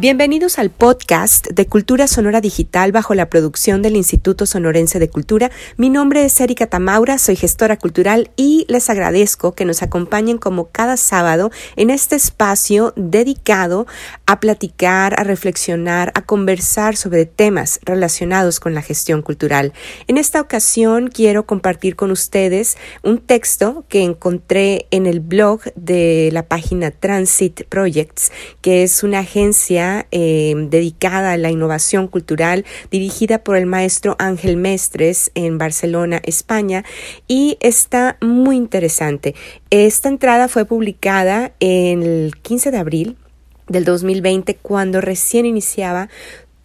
Bienvenidos al podcast de Cultura Sonora Digital bajo la producción del Instituto Sonorense de Cultura. Mi nombre es Erika Tamaura, soy gestora cultural y les agradezco que nos acompañen como cada sábado en este espacio dedicado a platicar, a reflexionar, a conversar sobre temas relacionados con la gestión cultural. En esta ocasión quiero compartir con ustedes un texto que encontré en el blog de la página Transit Projects, que es una agencia eh, dedicada a la innovación cultural, dirigida por el maestro Ángel Mestres en Barcelona, España, y está muy interesante. Esta entrada fue publicada el 15 de abril del 2020 cuando recién iniciaba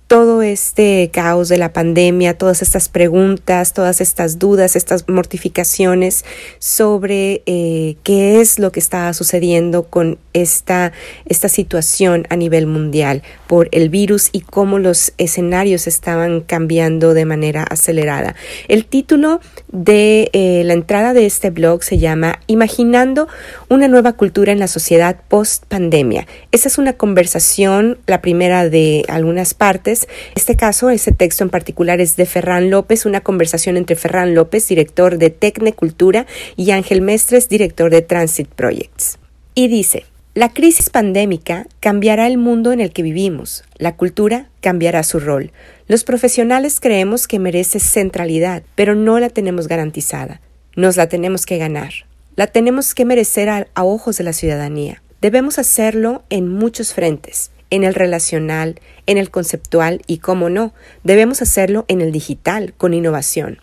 todo este caos de la pandemia, todas estas preguntas, todas estas dudas, estas mortificaciones sobre eh, qué es lo que estaba sucediendo con esta, esta situación a nivel mundial por el virus y cómo los escenarios estaban cambiando de manera acelerada. El título de eh, la entrada de este blog se llama Imaginando una nueva cultura en la sociedad post pandemia. Esa es una conversación, la primera de algunas partes, este caso, ese texto en particular es de Ferran López, una conversación entre Ferran López, director de Tecnecultura, y Ángel Mestres, director de Transit Projects. Y dice, la crisis pandémica cambiará el mundo en el que vivimos, la cultura cambiará su rol. Los profesionales creemos que merece centralidad, pero no la tenemos garantizada. Nos la tenemos que ganar. La tenemos que merecer a ojos de la ciudadanía. Debemos hacerlo en muchos frentes en el relacional, en el conceptual y, cómo no, debemos hacerlo en el digital, con innovación.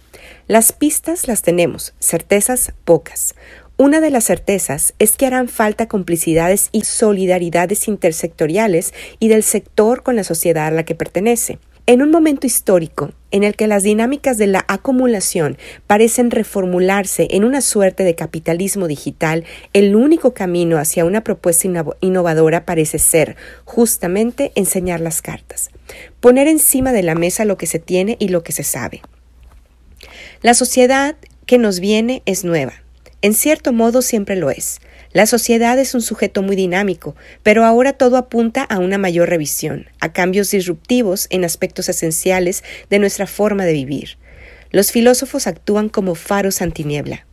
Las pistas las tenemos, certezas pocas. Una de las certezas es que harán falta complicidades y solidaridades intersectoriales y del sector con la sociedad a la que pertenece. En un momento histórico en el que las dinámicas de la acumulación parecen reformularse en una suerte de capitalismo digital, el único camino hacia una propuesta innovadora parece ser justamente enseñar las cartas, poner encima de la mesa lo que se tiene y lo que se sabe. La sociedad que nos viene es nueva. En cierto modo siempre lo es. La sociedad es un sujeto muy dinámico, pero ahora todo apunta a una mayor revisión, a cambios disruptivos en aspectos esenciales de nuestra forma de vivir. Los filósofos actúan como faros antiniebla.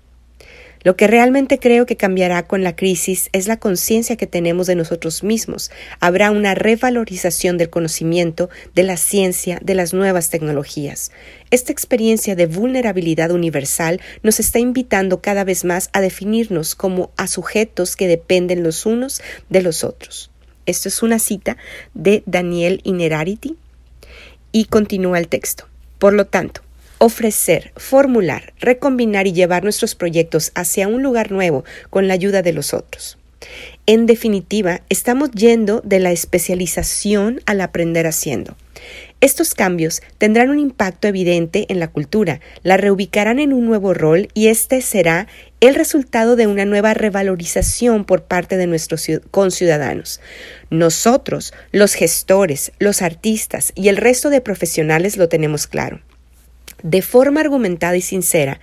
Lo que realmente creo que cambiará con la crisis es la conciencia que tenemos de nosotros mismos. Habrá una revalorización del conocimiento, de la ciencia, de las nuevas tecnologías. Esta experiencia de vulnerabilidad universal nos está invitando cada vez más a definirnos como a sujetos que dependen los unos de los otros. Esto es una cita de Daniel Inerarity y continúa el texto. Por lo tanto, ofrecer, formular, recombinar y llevar nuestros proyectos hacia un lugar nuevo con la ayuda de los otros. En definitiva, estamos yendo de la especialización al aprender haciendo. Estos cambios tendrán un impacto evidente en la cultura, la reubicarán en un nuevo rol y este será el resultado de una nueva revalorización por parte de nuestros conciudadanos. Nosotros, los gestores, los artistas y el resto de profesionales lo tenemos claro. De forma argumentada y sincera,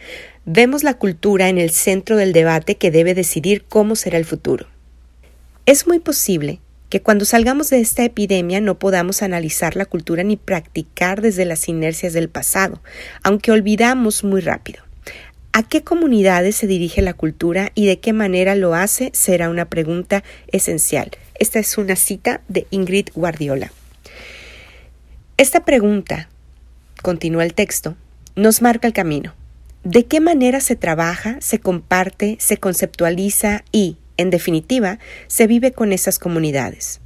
vemos la cultura en el centro del debate que debe decidir cómo será el futuro. Es muy posible que cuando salgamos de esta epidemia no podamos analizar la cultura ni practicar desde las inercias del pasado, aunque olvidamos muy rápido. ¿A qué comunidades se dirige la cultura y de qué manera lo hace? Será una pregunta esencial. Esta es una cita de Ingrid Guardiola. Esta pregunta, continúa el texto, nos marca el camino. ¿De qué manera se trabaja, se comparte, se conceptualiza y, en definitiva, se vive con esas comunidades?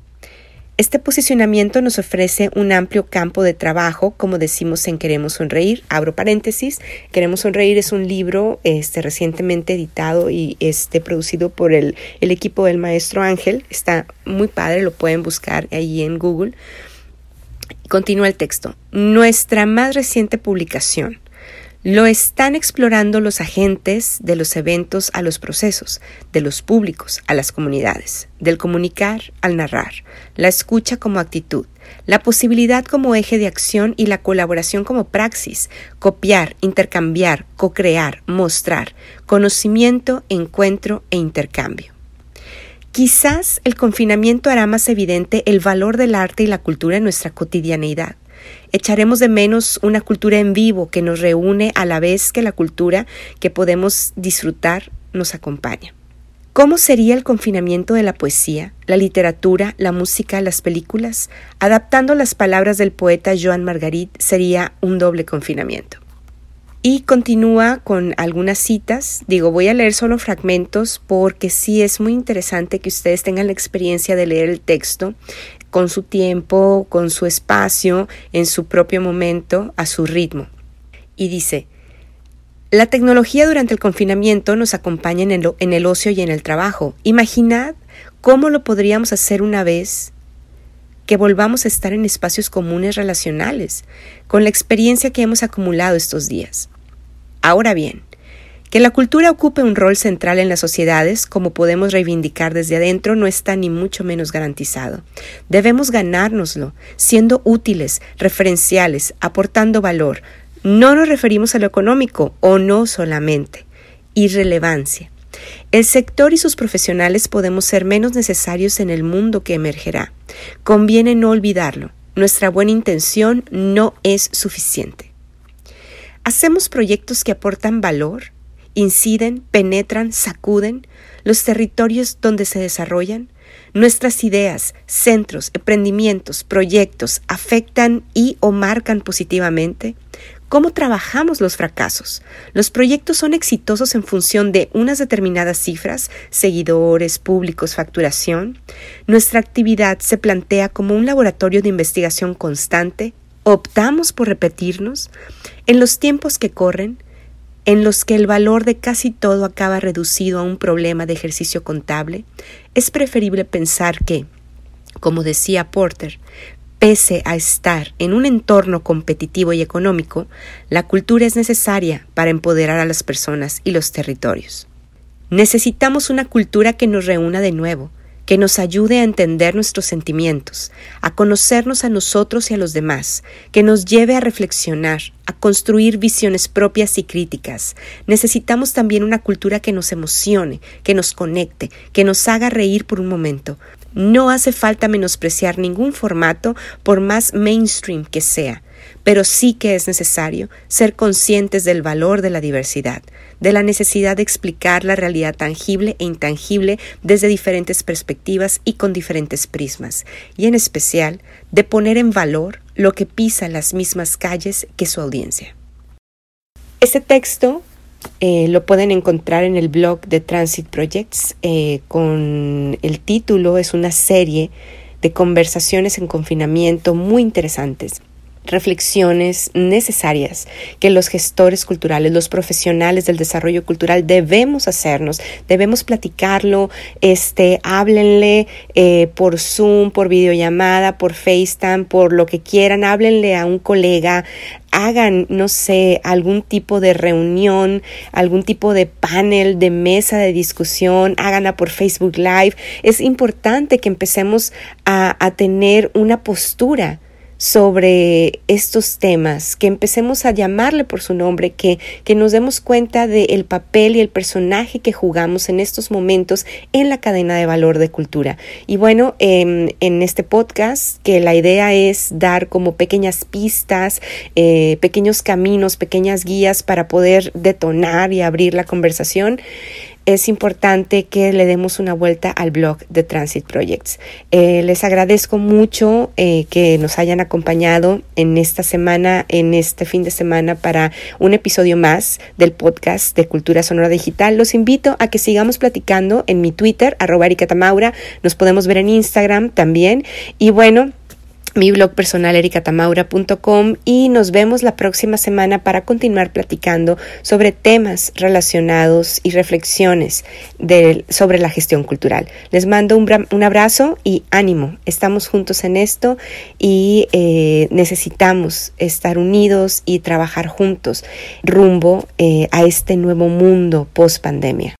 Este posicionamiento nos ofrece un amplio campo de trabajo, como decimos en Queremos Sonreír. Abro paréntesis. Queremos Sonreír es un libro este, recientemente editado y este, producido por el, el equipo del maestro Ángel. Está muy padre, lo pueden buscar ahí en Google. Continúa el texto. Nuestra más reciente publicación, Lo están explorando los agentes de los eventos a los procesos, de los públicos a las comunidades, del comunicar al narrar, la escucha como actitud, la posibilidad como eje de acción y la colaboración como praxis, copiar, intercambiar, co-crear, mostrar, conocimiento, encuentro e intercambio. Quizás el confinamiento hará más evidente el valor del arte y la cultura en nuestra cotidianeidad. Echaremos de menos una cultura en vivo que nos reúne a la vez que la cultura que podemos disfrutar nos acompaña. ¿Cómo sería el confinamiento de la poesía, la literatura, la música, las películas? Adaptando las palabras del poeta Joan Margarit, sería un doble confinamiento. Y continúa con algunas citas. Digo, voy a leer solo fragmentos porque sí es muy interesante que ustedes tengan la experiencia de leer el texto con su tiempo, con su espacio, en su propio momento, a su ritmo. Y dice, la tecnología durante el confinamiento nos acompaña en el, en el ocio y en el trabajo. Imaginad cómo lo podríamos hacer una vez que volvamos a estar en espacios comunes relacionales, con la experiencia que hemos acumulado estos días. Ahora bien, que la cultura ocupe un rol central en las sociedades, como podemos reivindicar desde adentro, no está ni mucho menos garantizado. Debemos ganárnoslo, siendo útiles, referenciales, aportando valor. No nos referimos a lo económico, o no solamente. Irrelevancia. El sector y sus profesionales podemos ser menos necesarios en el mundo que emergerá. Conviene no olvidarlo. Nuestra buena intención no es suficiente. Hacemos proyectos que aportan valor, inciden, penetran, sacuden los territorios donde se desarrollan. Nuestras ideas, centros, emprendimientos, proyectos afectan y o marcan positivamente. ¿Cómo trabajamos los fracasos? Los proyectos son exitosos en función de unas determinadas cifras, seguidores, públicos, facturación. Nuestra actividad se plantea como un laboratorio de investigación constante. Optamos por repetirnos. En los tiempos que corren, en los que el valor de casi todo acaba reducido a un problema de ejercicio contable, es preferible pensar que, como decía Porter, Pese a estar en un entorno competitivo y económico, la cultura es necesaria para empoderar a las personas y los territorios. Necesitamos una cultura que nos reúna de nuevo, que nos ayude a entender nuestros sentimientos, a conocernos a nosotros y a los demás, que nos lleve a reflexionar, a construir visiones propias y críticas. Necesitamos también una cultura que nos emocione, que nos conecte, que nos haga reír por un momento, no hace falta menospreciar ningún formato por más mainstream que sea, pero sí que es necesario ser conscientes del valor de la diversidad, de la necesidad de explicar la realidad tangible e intangible desde diferentes perspectivas y con diferentes prismas, y en especial de poner en valor lo que pisa las mismas calles que su audiencia. Este texto eh, lo pueden encontrar en el blog de Transit Projects eh, con el título, es una serie de conversaciones en confinamiento muy interesantes reflexiones necesarias que los gestores culturales, los profesionales del desarrollo cultural debemos hacernos, debemos platicarlo, este, háblenle eh, por Zoom, por videollamada, por FaceTime, por lo que quieran, háblenle a un colega, hagan, no sé, algún tipo de reunión, algún tipo de panel, de mesa de discusión, háganla por Facebook Live. Es importante que empecemos a, a tener una postura sobre estos temas, que empecemos a llamarle por su nombre, que, que nos demos cuenta del papel y el personaje que jugamos en estos momentos en la cadena de valor de cultura. Y bueno, em, en este podcast, que la idea es dar como pequeñas pistas, eh, pequeños caminos, pequeñas guías para poder detonar y abrir la conversación es importante que le demos una vuelta al blog de Transit Projects. Eh, les agradezco mucho eh, que nos hayan acompañado en esta semana, en este fin de semana para un episodio más del podcast de Cultura Sonora Digital. Los invito a que sigamos platicando en mi Twitter, arroba Nos podemos ver en Instagram también. Y bueno, mi blog personal ericatamaura.com y nos vemos la próxima semana para continuar platicando sobre temas relacionados y reflexiones de, sobre la gestión cultural. Les mando un, un, abrazo y ánimo. Estamos juntos en esto y eh, necesitamos estar unidos y trabajar juntos rumbo eh, a este nuevo mundo post pandemia.